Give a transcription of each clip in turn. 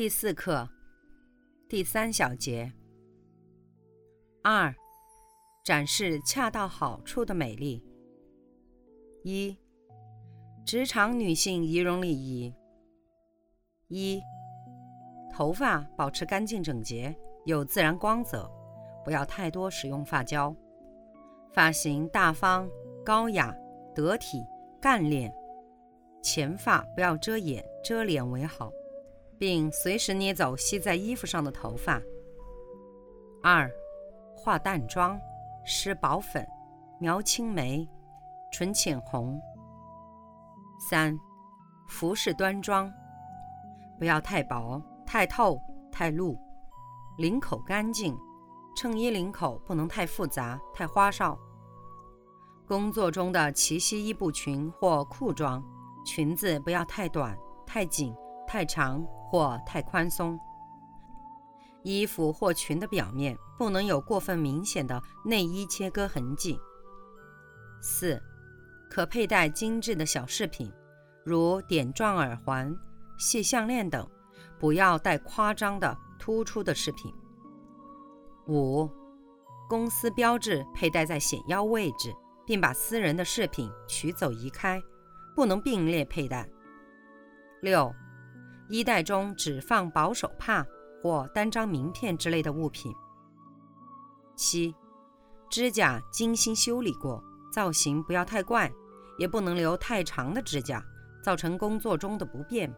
第四课，第三小节。二，展示恰到好处的美丽。一，职场女性仪容礼仪。一，头发保持干净整洁，有自然光泽，不要太多使用发胶。发型大方、高雅、得体、干练，前发不要遮眼、遮脸为好，并随时捏走吸在衣服上的头发。二，化淡妆，施薄粉，描青眉，唇浅红。三，服饰端庄。不要太薄、太透、太露，领口干净，衬衣领口不能太复杂、太花哨。工作中的齐膝衣布裙或裤装，裙子不要太短、太紧、太长或太宽松。衣服或裙的表面不能有过分明显的内衣切割痕迹。四，可佩戴精致的小饰品，如点状耳环。细项链等，不要戴夸张的、突出的饰品。五、公司标志佩戴在显腰位置，并把私人的饰品取走移开，不能并列佩戴。六、衣袋中只放薄手帕或单张名片之类的物品。七、指甲精心修理过，造型不要太怪，也不能留太长的指甲，造成工作中的不便。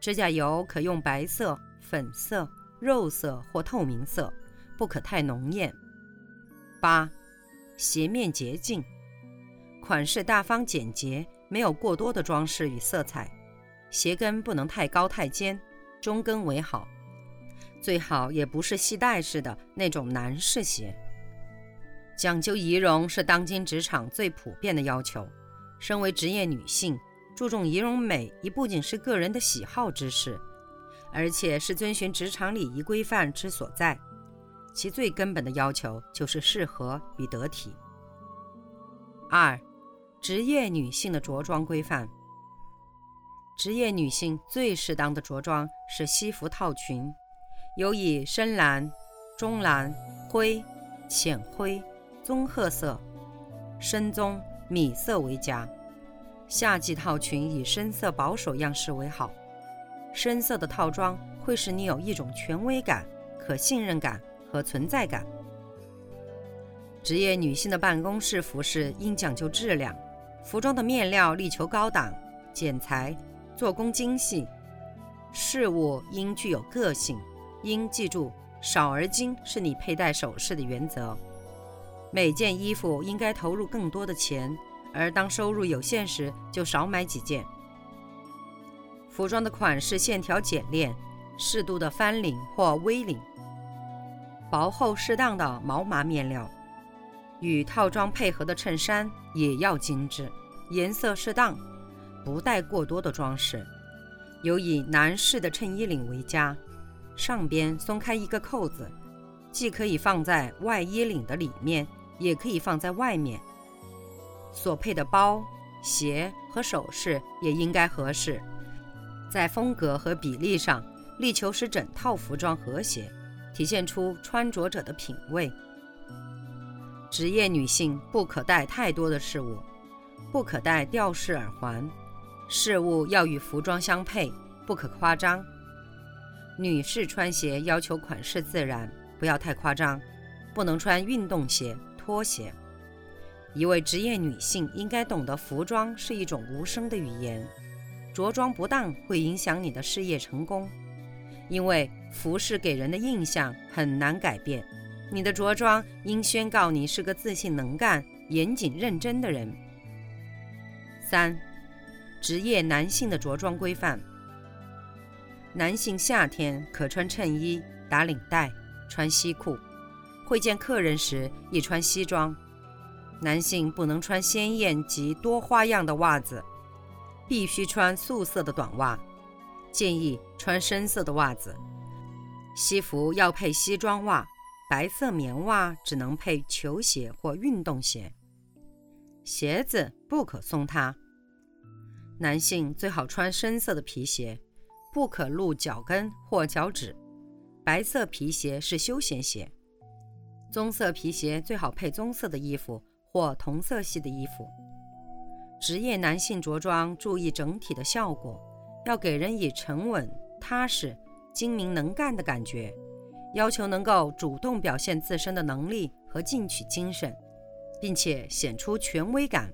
指甲油可用白色、粉色、肉色或透明色，不可太浓艳。八、鞋面洁净，款式大方简洁，没有过多的装饰与色彩。鞋跟不能太高太尖，中跟为好，最好也不是系带式的那种男士鞋。讲究仪容是当今职场最普遍的要求。身为职业女性。注重仪容美，已不仅是个人的喜好之事，而且是遵循职场礼仪规范之所在。其最根本的要求就是适合与得体。二、职业女性的着装规范。职业女性最适当的着装是西服套裙，尤以深蓝、中蓝、灰、浅灰、棕褐色、深棕、米色为佳。夏季套裙以深色保守样式为好，深色的套装会使你有一种权威感、可信任感和存在感。职业女性的办公室服饰应讲究质量，服装的面料力求高档、剪裁、做工精细，事物应具有个性。应记住，少而精是你佩戴首饰的原则。每件衣服应该投入更多的钱。而当收入有限时，就少买几件。服装的款式线条简练，适度的翻领或 V 领，薄厚适当的毛麻面料，与套装配合的衬衫也要精致，颜色适当，不带过多的装饰。有以男士的衬衣领为佳，上边松开一个扣子，既可以放在外衣领的里面，也可以放在外面。所配的包、鞋和首饰也应该合适，在风格和比例上力求使整套服装和谐，体现出穿着者的品味。职业女性不可戴太多的饰物，不可戴吊饰耳环，饰物要与服装相配，不可夸张。女士穿鞋要求款式自然，不要太夸张，不能穿运动鞋、拖鞋。一位职业女性应该懂得，服装是一种无声的语言，着装不当会影响你的事业成功，因为服饰给人的印象很难改变。你的着装应宣告你是个自信、能干、严谨、认真的人。三、职业男性的着装规范。男性夏天可穿衬衣、打领带、穿西裤；会见客人时宜穿西装。男性不能穿鲜艳及多花样的袜子，必须穿素色的短袜，建议穿深色的袜子。西服要配西装袜，白色棉袜只能配球鞋或运动鞋。鞋子不可松塌。男性最好穿深色的皮鞋。不可露脚跟或脚趾，白色皮鞋是休闲鞋。棕色皮鞋最好配棕色的衣服或同色系的衣服。职业男性着装注意整体的效果，要给人以沉稳、踏实、精明能干的感觉，要求能够主动表现自身的能力和进取精神，并且显出权威感。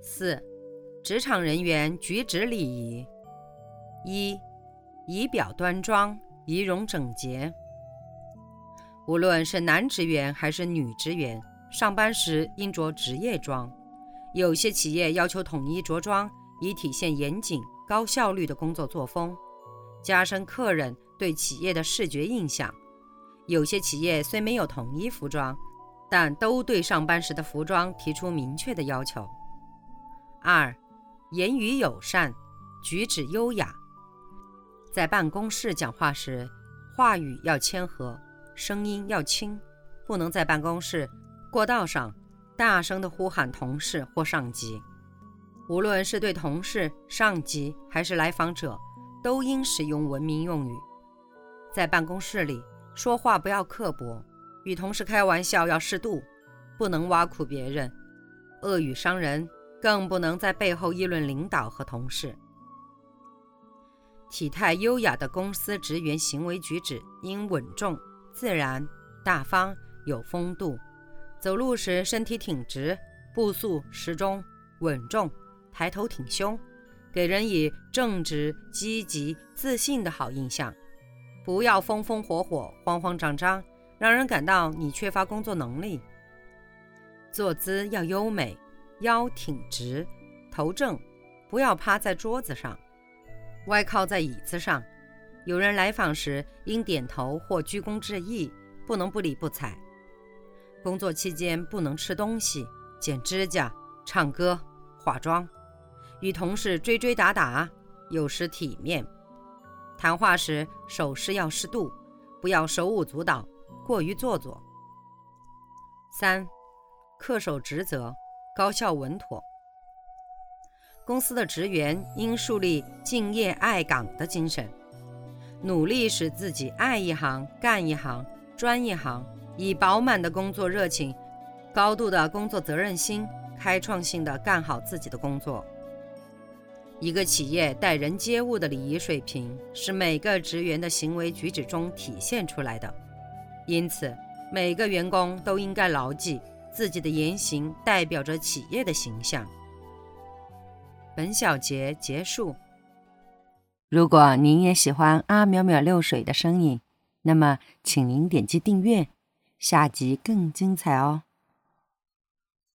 四、职场人员举止礼仪。一，仪表端庄，仪容整洁。无论是男职员还是女职员，上班时应着职业装。有些企业要求统一着装，以体现严谨、高效率的工作作风，加深客人对企业的视觉印象。有些企业虽没有统一服装，但都对上班时的服装提出明确的要求。二，言语友善，举止优雅。在办公室讲话时，话语要谦和，声音要轻，不能在办公室、过道上大声地呼喊同事或上级。无论是对同事、上级还是来访者，都应使用文明用语。在办公室里说话不要刻薄，与同事开玩笑要适度，不能挖苦别人，恶语伤人，更不能在背后议论领导和同事。体态优雅的公司职员行为举止应稳重、自然、大方、有风度。走路时身体挺直，步速适中、稳重，抬头挺胸，给人以正直、积极、自信的好印象。不要风风火火、慌慌张张，让人感到你缺乏工作能力。坐姿要优美，腰挺直，头正，不要趴在桌子上。歪靠在椅子上，有人来访时应点头或鞠躬致意，不能不理不睬。工作期间不能吃东西、剪指甲、唱歌、化妆，与同事追追打打，有失体面。谈话时手势要适度，不要手舞足蹈，过于做作。三，恪守职责，高效稳妥。公司的职员应树立敬业爱岗的精神，努力使自己爱一行干一行专一行，以饱满的工作热情、高度的工作责任心，开创性的干好自己的工作。一个企业待人接物的礼仪水平是每个职员的行为举止中体现出来的，因此每个员工都应该牢记自己的言行代表着企业的形象。本小节结束。如果您也喜欢阿淼淼六水的声音，那么请您点击订阅，下集更精彩哦。